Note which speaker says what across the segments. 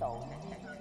Speaker 1: 手机。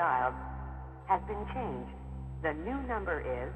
Speaker 2: dialed has been changed. The new number is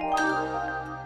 Speaker 2: Música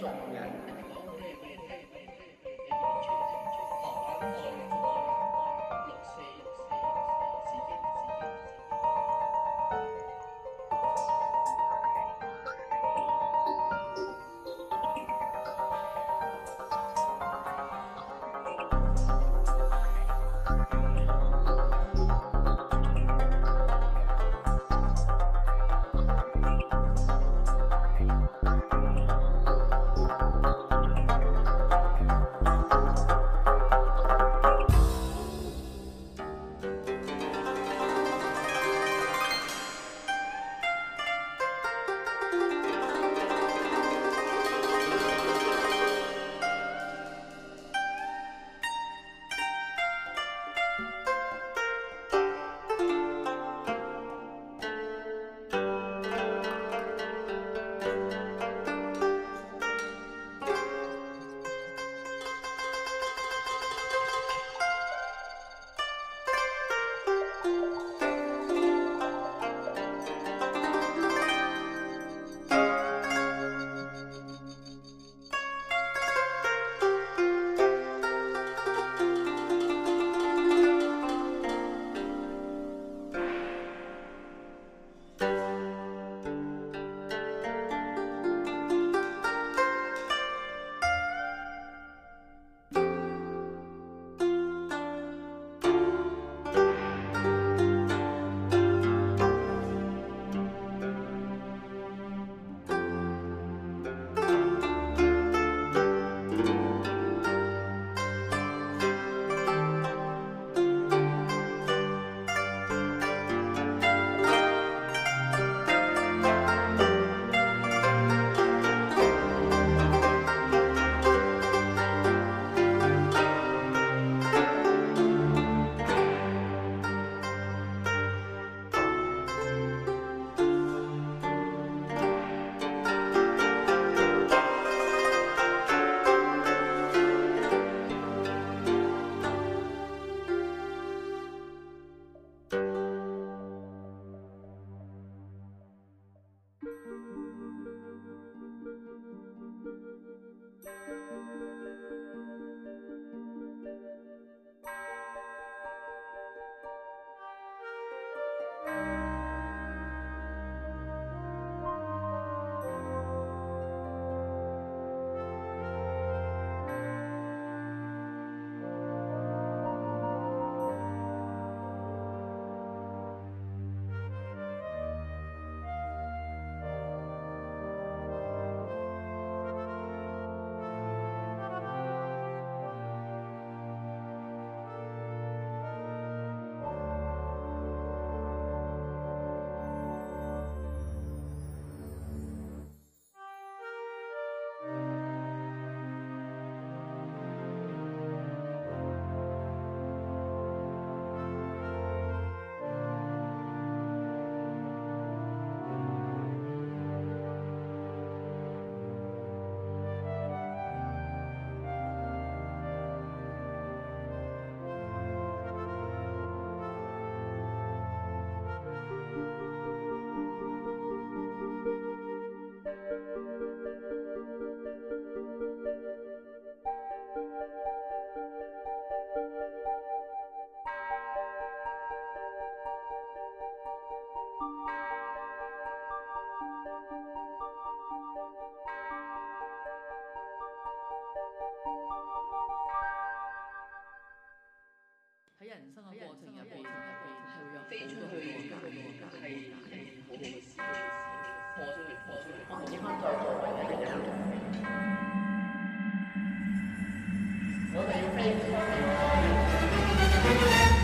Speaker 2: 中国人。Bye. 我哋飛出嚟。